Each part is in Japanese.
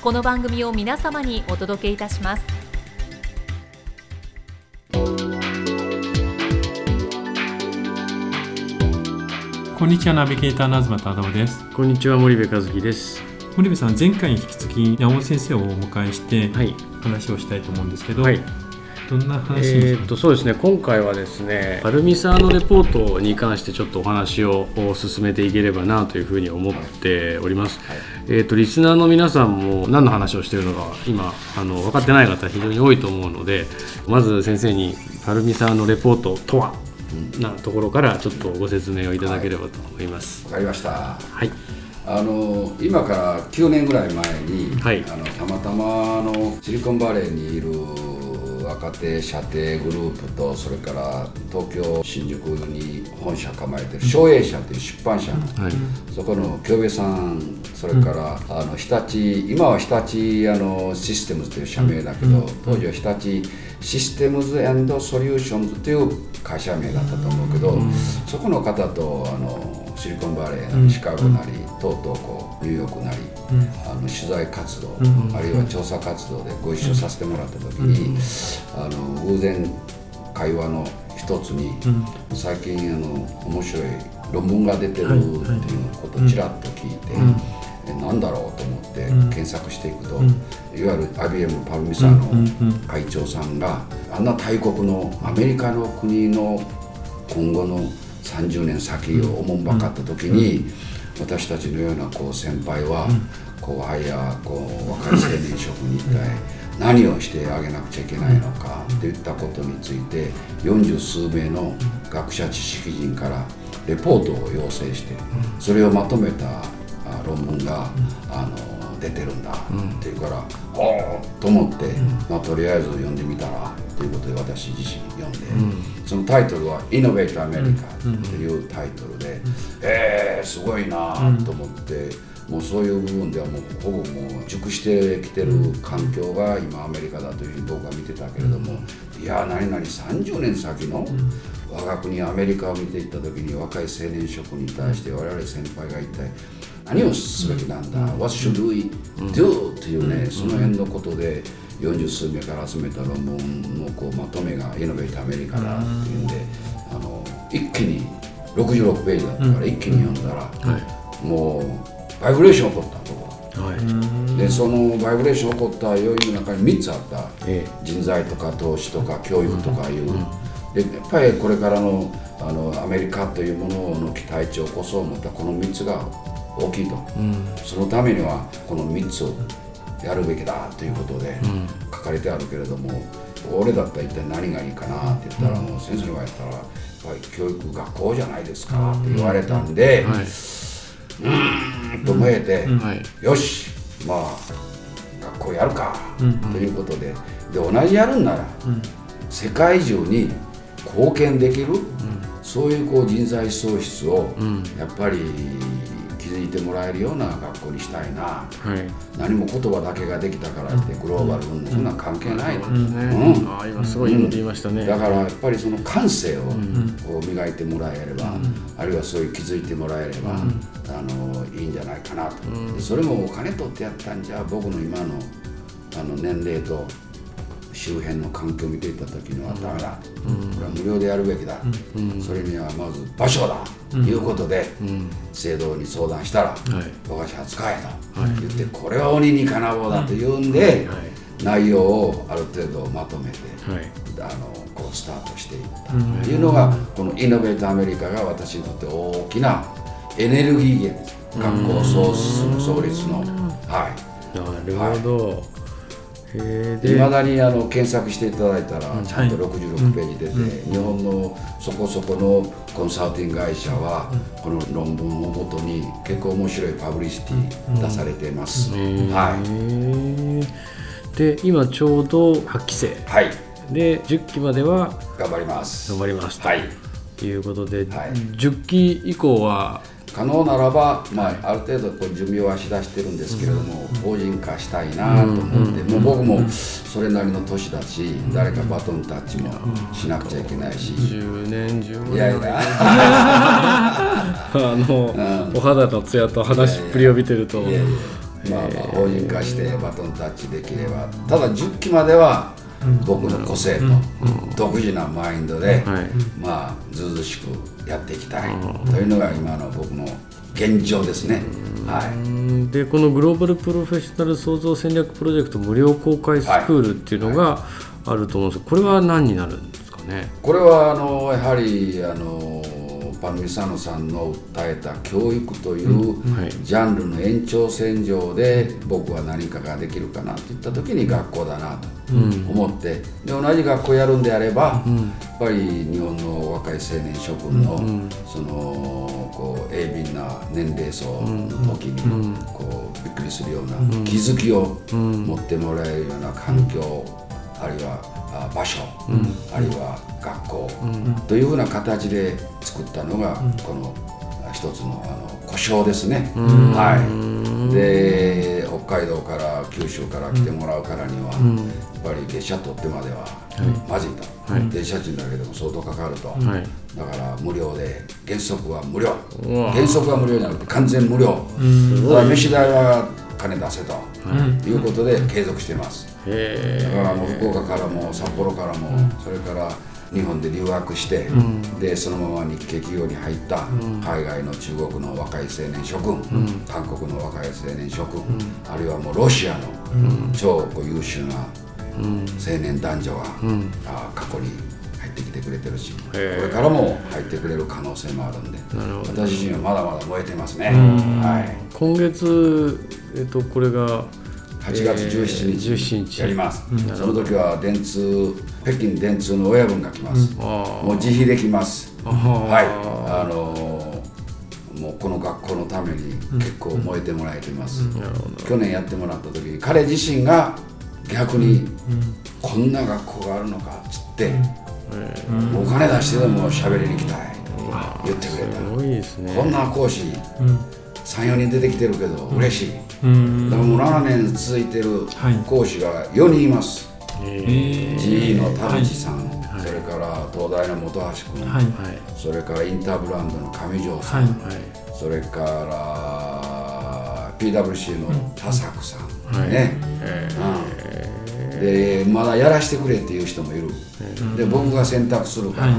この番組を皆様にお届けいたしますこんにちはナビゲーターなずまたあだおですこんにちは森部和樹です。森部さん前回に引き続き山本先生をお迎えしてはい。話をしたいと思うんですけど、はい。どんな話えーっとそうですね。今回はですね、パルミサーノレポートに関してちょっとお話を進めていければなというふうに思っております。えーっとリスナーの皆さんも何の話をしているのか今あの分かってない方非常に多いと思うので、まず先生にパルミサーノレポートとは。なところからちょっとご説明をいただければと思います。わかりましたはい。あの今から9年ぐらい前に、はいあのたまたまあのシリコンバレーにいる若手射程グループとそれから東京新宿に本社構えてる商栄社という出版社の、はい。そこの京平さんそれから、あの日立今は日立あのシステムズという社名だけど、当時は日立システムズソリューションズという会社名だったと思うけど、そこの方とあのシリコンバレーなりシカゴなり、とうとうこうニューヨークなり、あの取材活動、あるいは調査活動でご一緒させてもらった時に、あの偶然会話の一つに、最近あの面白い論文が出てるっていうことをちらっと聞いて、えなんだろうと思って検索していくと、いわゆる IBM パルミサーの会長さんがあんな大国のアメリカの国の今後の30年先をおもんばかった時に、私たちのようなこう先輩は後輩やこう若い青年職に一体何をしてあげなくちゃいけないのかといったことについて40数名の学者知識人からレポートを要請してそれをまとめたあ論文があの出てるんだっていうからおおと思ってまあとりあえず読んでみたらということで私自身読んでそのタイトルは「イノベートアメリカ」っていうタイトルでえーすごいなと思って。もうそういう部分ではもうほぼもう熟してきてる環境が今アメリカだというふうに僕は見てたけれども、いや何々30年先の我が国アメリカを見ていった時に若い青年諸君に対して我々先輩が一体何をすべきなんだ、What should we do? っていうね、その辺のことで40数名から集めた論文のこうまとめがイノベートアメリカだっていうんで、あの一気に66ページだったから一気に読んだら、もうバイブレーション起こったとこ。はい。でそのバイブレーション起こった要因の中に3つあった、え人材とか投資とか教育とかいう、でやっぱりこれからのあのアメリカというものの期待値を起こそう思ったこの3つが大きいと、そのためにはこの3つをやるべきだということで書かれてあるけれども、俺だったら一体何がいいかなって言ったら、もう先生の場合やったらやっぱり教育学校じゃないですかって言われたんで、はい。うーんと思えて、はい。よしまあ学校やるか、ということでで同じやるんなら、世界中に貢献できる、そういうこう人材創出を、やっぱり気づいてもらえるような学校にしたいな。はい。何も言葉だけができたからってグローバルうんそんな関係ない、ねうん。今すごい言いましたね。だからやっぱりその感性を磨いてもらえれば、あるいはそういう気づいてもらえれば、あのいいんじゃないかなと、でそれもお金取ってやったんじゃ僕の今のあの年齢と周辺の環境を見ていた時にはダメだと、これは無料でやるべきだ、それにはまず場所だ。ということで、制度に相談したらい「富樫初使え」と言って、これは鬼に金棒だと言うんで、内容をある程度まとめて、はい。あのこうスタートしていった。というのが、このイノベートアメリカが私にとって大きなエネルギー源です。学校創出創立の、はなるほど、へえい、いでまだにあの検索していただいたらちゃんと66ページ出て、日本のそこそこのコンサルティング会社はこの論文をもとに結構面白いパブリシティ出されています、はい。で今ちょうど8期生。はい。で10期までは頑張ります。頑張りますはい。ということで、はい。10期以降は可能ならば、まあ、ある程度こう準備はしだしてるんですけれども、法人化したいなと思って、もう僕もそれなりの年だし、誰かバトンタッチもしなくちゃいけないし、10年15年。いやいや、あの、お肌のツヤと話しっぷりを見てると。いやいや。まあまあ法人化してバトンタッチできれば、ただ10期までは僕の個性と独自なマインドで、はい。まあずうずうしくやっていきたい。というのが今の僕の現状ですね。はい。うんでこのグローバルプロフェッショナル創造戦略プロジェクト無料公開スクールっていうのがあると思うんですけどこれは何になるんですかね？これはあのやはりあのパルミサノさんの訴えた教育というはい。ジャンルの延長線上で僕は何かができるかなといった時に学校だなと思ってで同じ学校やるんであればやっぱり日本の若い青年諸君のそのこう鋭敏な年齢層の時にこうびっくりするような気づきを持ってもらえるような環境あるいはあ場所、あるいは学校、というふうな形で作ったのが、このあ一つのあの故障ですね。はい、で北海道から九州から来てもらうからには、やっぱり月謝取ってまではまずいと、電車賃だけでも相当かかると、はい。だから無料で原則は無料。原則は無料じゃなくて完全無料。ただ飯代は金出せと、い。うことで継続しています。へだからもう福岡からも札幌からも、それから日本で留学して、でそのまま日系企業に入った海外の中国の若い青年諸君、韓国の若い青年諸君、あるいはもうロシアの超優秀な青年男女が、あ過去に入ってきてくれてるしこれからも入ってくれる可能性もあるんで私自身はまだまだ燃えてますね。はい。今月、えっと、これが8月17日。えー17日。やります、その時は電通北京電通の親分が来ます、あもう自費で来ます。あはい。あのーもうこの学校のために結構燃えてもらえてます、なるほど。去年やってもらった時に彼自身が逆にこんな学校があるのかっつって、お金出してでも喋りに来たい。言ってくれた。こんな講師34人出てきてるけど嬉しい、うんだからもう7年続いてるはい。講師が4人います、え GE の田はい。淵さん、それから東大の本橋君、はい。はい。それからインターブランドの上条さん、はい。はい。それから PWC の田作さん、はい。ね、うん、でまだやらせてくれっていう人もいる、で僕が選択するから、はい。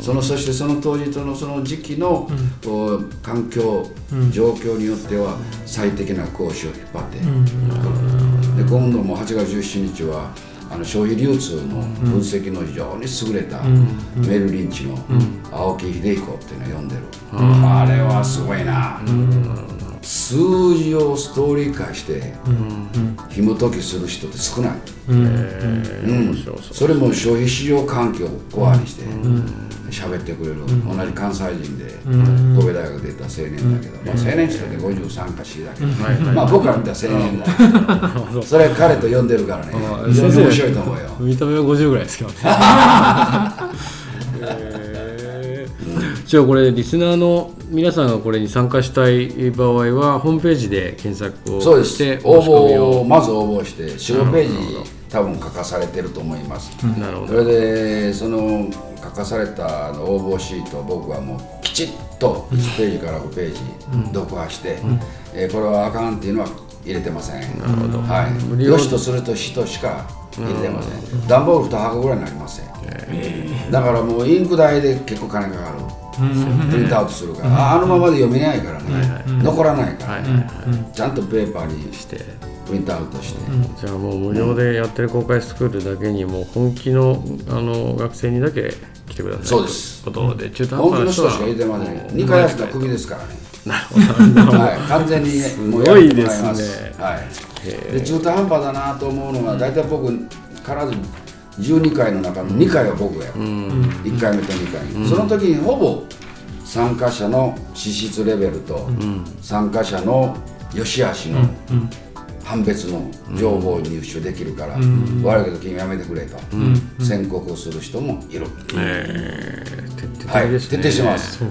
そのそしてその当日のその時期の、環境、状況によっては最適な講師を引っ張って。くる、で今度も8月17日はあの消費流通の分析の非常に優れたメルリンチの青木秀彦っていうのを読んでる、あれはすごいな、数字をストーリー化して紐解きする人って少ない、うん。それも消費市場環境をコアにして喋ってくれる、同じ関西人で神戸大学出た青年だけど、まあ、青年って言って53か4だけど、まあ僕から見たら青年だ。それ彼と呼んでるからね。非常に面白いと思うよ。見た目は50ぐらいですけど じゃあこれリスナーの皆さんがこれに参加したい場合はホームページで検索をそうです。して応募を。をまず応募して45ページ多分書かされてると思います、なるほど。それでその書かされた応募シートを僕はもうきちっと1ページから5ページ読破して、えーこれはあかんっていうのは入れてません。はい、よしとするとしとしか入れてません段ボール2箱ぐらい。になりませんだからもうインク代で。結構金かかるプリントアウトするから、ああのままで読めないからね、残らないから、ちゃんとペーパーにして。ププリントアウトして、じゃあもう無料でやってる公開スクールだけにもう本気のあの学生にだけ来てください。そうです。ことで中途本気半端な人は。の人しか入れてません2回休ん。だらクビですからね。なるほど。はい、完全にもうすごいですねやってもらいます。はい、で中途半端だなと思うのが大体僕必ず12回の中の2回は僕や、1回目と2回目、その時にほぼ参加者の資質レベルと、参加者の良し悪しの判別の情報を入手できるから、悪いけど君やめてくれと、宣告をする人もいる、えー徹底はい徹底してます。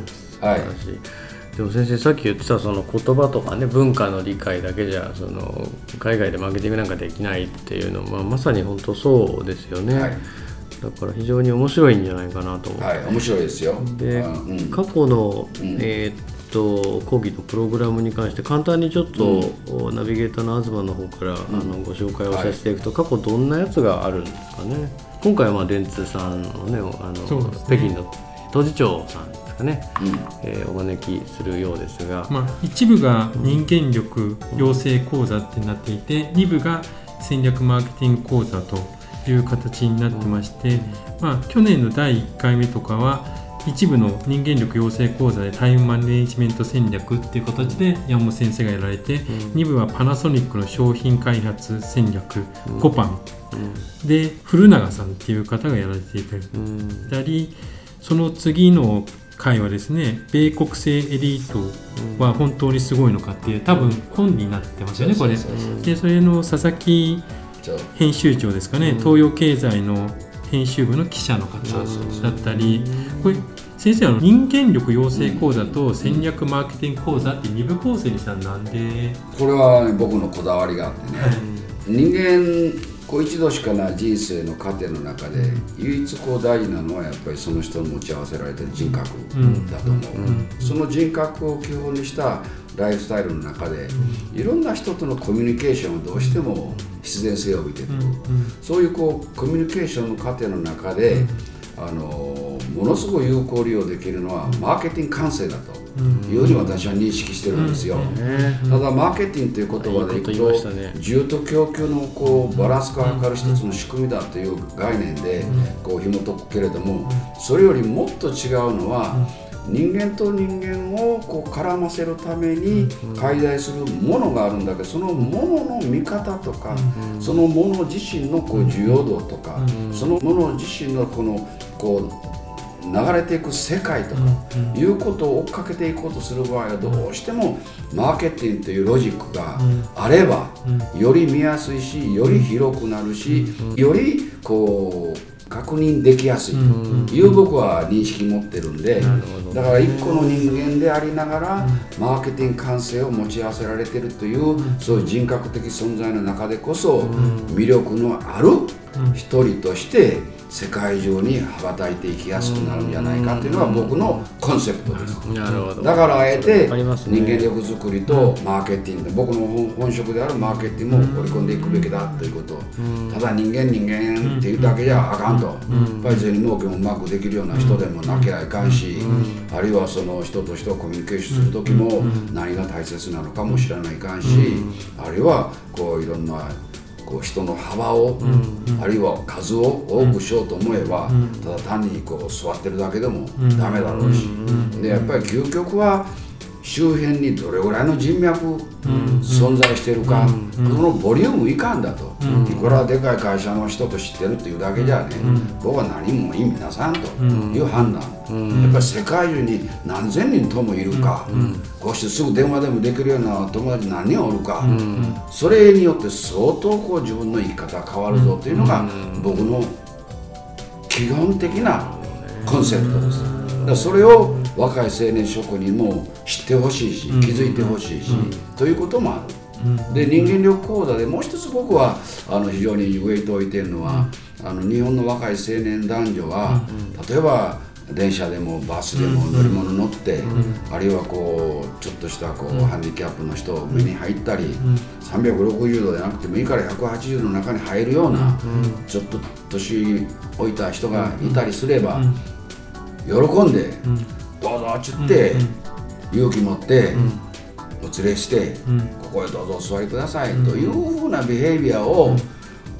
はい。素晴らしいでも先生さっき言ってたその言葉とかね文化の理解だけじゃその海外でマーケティングなんかできないっていうのは、まあ、まさに本当そうですよね、はい。だから非常に面白いんじゃないかなと思って、はい面白いですよ。で、あうん。過去の、えーっと講義のプログラムに関して簡単にちょっと、ナビゲーターの東の方から、あのご紹介をさせていくと、過去どんなやつがあるんですかね。今回はまあ電通さんのねあの、ね。北京の当時長さんですかね、えーお招きするようですが、まあ、一部が人間力養成講座ってなっていて二部が戦略マーケティング講座という形になってまして、まあ、去年の第1回目とかは一部の人間力養成講座でタイムマネジメント戦略っていう形で山本先生がやられて、二部はパナソニックの商品開発戦略、コパンで古永さんっていう方がやられていたりうん。たりその次の回はですね米国製エリートは本当にすごいのかっていう多分本になってますよねこれ。でそれの佐々木編集長ですかね、東洋経済の編集部の記者の方だったりこれ先生あの人間力養成講座と戦略マーケティング講座って二部構成にしたのなんで？これは、ね、僕のこだわりがあってね、人間こう一度しかない人生の過程の中で唯一こう大事なのはやっぱりその人の持ち合わせられてる人格だと思う、その人格を基本にしたライフスタイルの中で、いろんな人とのコミュニケーションをどうしても必然性を帯びてくる、そういうこうコミュニケーションの過程の中で、あのものすごい有効利用できるのはマーケティング感性だというふうに私は認識してるんですよ。ねただマーケティングという言葉でいくと需要と供給のこうバランス化を図る一つの仕組みだという概念でこう紐解くけれどもそれよりもっと違うのは人間と人間をこう絡ませるために介在するものがあるんだけどそのものの見方とかそのもの自身のこう需要度とかそのもの自身のこのこう流れていく世界とかいうことを追っかけていこうとする場合はどうしてもマーケティングというロジックがあればより見やすいしより広くなるしよりこう確認できやすい。という僕は認識持ってるんでだから一個の人間でありながらマーケティング感性を持ち合わせられてるというそういう人格的存在の中でこそ魅力のある一人として世界中に羽ばたいていきやすくなるんじゃないかっていうのが僕のコンセプトです。なるほど。だからあえて人間力作りとマーケティング僕の本本職であるマーケティングも織り込んでいくべきだということ。ただ人間人間っていうだけじゃあかんと。やっぱり全農業もうまくできるような人でもなきゃいかんしあるいはその人と人をコミュニケーションする時も何が大切なのかも知らないかんしあるいはこういろんなこう人の幅を、あるいは数を多くしようと思えば、ただ単にこう座ってるだけでもダメだろうし、でやっぱり究極は周辺にどれぐらいの人脈存在してるか、そのボリュームいかんだと、いくらでかい会社の人と知ってるっていうだけじゃね、僕は何も意味なさんという判断、やっぱり世界中に何千人ともいるか、こうしてすぐ電話でもできるような友達何人おるか、それによって相当こう自分の生き方変わるぞというのが僕の基本的なコンセプトです。だそれを若い青年職人も知ってほしいし気づいてほしいし、ということもある。で人間力講座でもう一つ僕はあの非常にウェイトを置いてるのは、あの日本の若い青年男女は、例えば電車でもバスでも乗り物乗って、あるいはこうちょっとしたこう、ハンディキャップの人を目に入ったり、360度でなくてもいいから180度の中に入るような、ちょっと年老いた人がいたりすれば、喜んで、どうぞっちゅって、勇気持って、お連れして、うん。ここへどうぞお座りくださいというふうなビヘイビアを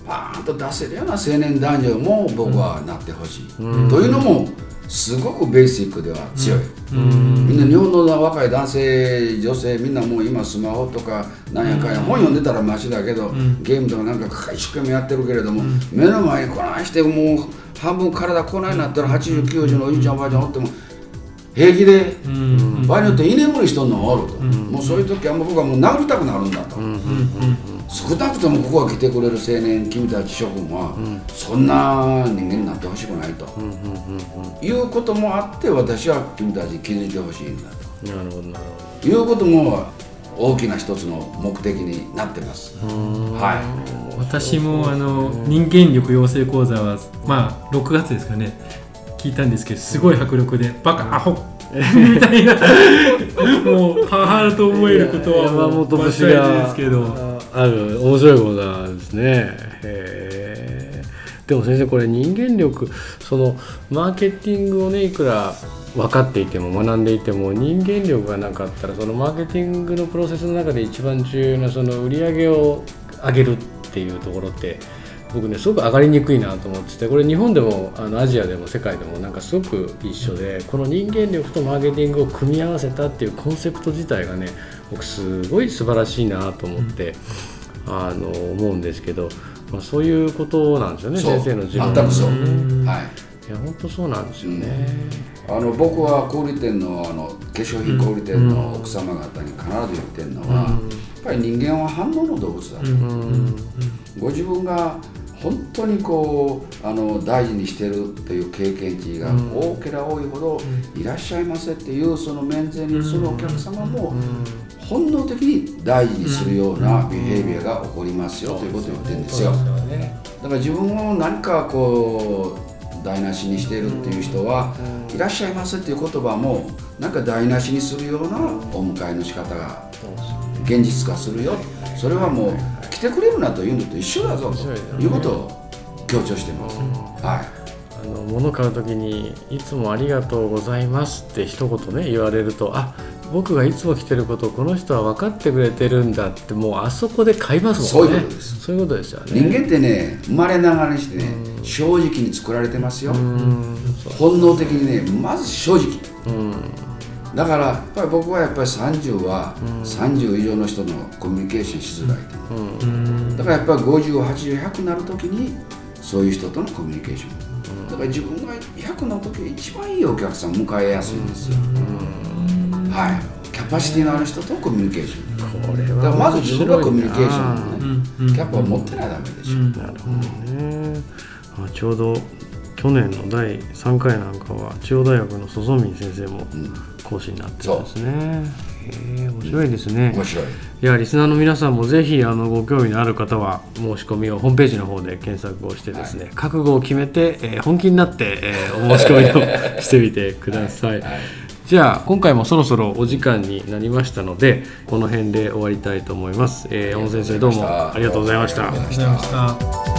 パーンと出せるような青年男女も僕はなってほしい、というのもすごくベーシックでは強い、みんな日本の若い男性女性みんなもう今スマホとかなんやかんや、本読んでたらマシだけど、ゲームとかなんか一生懸命やってるけれども、目の前にこないしてもう半分体こないなったら8090のおじいちゃんおばあちゃんおっても平気で、うん。場合によって居眠りしとんのもおると、もうそういう時はもう僕はもう殴りたくなるんだと、少なくともここが来てくれる青年君たち諸君は、そんな人間になってほしくないと、いうこともあって私は君たちに気づいてほしいんだなるほどなるほということも大きな一つの目的になってます。は私もあの人間力養成講座はまあ6月ですかね聞いたんですけどすごい迫力でバカアホ みたいなもうパワハラと思えることどは山本節がですけど。あある面白い講座ですね。へえ。でも先生これ人間力そのマーケティングをねいくら分かっていても学んでいても人間力がなかったらそのマーケティングのプロセスの中で一番重要なその売り上げを上げるっていうところって僕ねすごく上がりにくいなと思っててこれ日本でもあのアジアでも世界でもなんかすごく一緒でこの人間力とマーケティングを組み合わせたっていうコンセプト自体がね僕すごい素晴らしいなと思って、あの思うんですけど、まあ、そういうことなんですよね先生の自分全くそう、うん。はい。いや本当そうなんですよね。あの僕は小売店のあの化粧品小売店の奥様方に必ず言ってるのは、やっぱり人間は反応の動物だと、うん。ご自分が本当にこうあの大事にしてるという経験値が多ければ多いほど、いらっしゃいませっていうその面前にそのお客様も本能的に大事にするようなビヘイビアが起こりますよということを言ってるんですよ。だから自分を何かこう台無しにしているっていう人は「いらっしゃいませ」っていう言葉もなんか台無しにするようなお迎えの仕方が現実化するよ。それはもう来てくれるなというのと一緒だぞと。いうことを強調してます。はい。あの物買う時に「いつもありがとうございます」って一言ね言われるとあ僕がいつも来てることをこの人は分かってくれてるんだってもうあそこで買いますもんね。そういうことです。そういうことですよね。人間ってね生まれながらにしてね正直に作られてますよ。本能的にねまず正直。うんだからやっぱり僕はやっぱり30は30以上の人のコミュニケーションしづらいと。思ううん。うんだからやっぱり5080100になるときにそういう人とのコミュニケーション。だから自分が100の時が一番いいお客さんを迎えやすいんですよ。はい。キャパシティのある人とコミュニケーション。これだからはまず自分がコミュニケーションのうねんうん。キャパを持ってないとダメでしょ、うん。なるほどね、あちょうど去年の第3回なんかは中央大学の曽祖民先生も講師になってるんですね、へえ面白いですね。面白い。いやリスナーの皆さんもぜひあのご興味のある方は申し込みをホームページの方で検索をしてですね、覚悟を決めて、えー本気になって、えーお申し込みをしてみてください、はい。じゃあ今回もそろそろお時間になりましたのでこの辺で終わりたいと思います、えー、小野先生どうもありがとうございました。ありがとうございました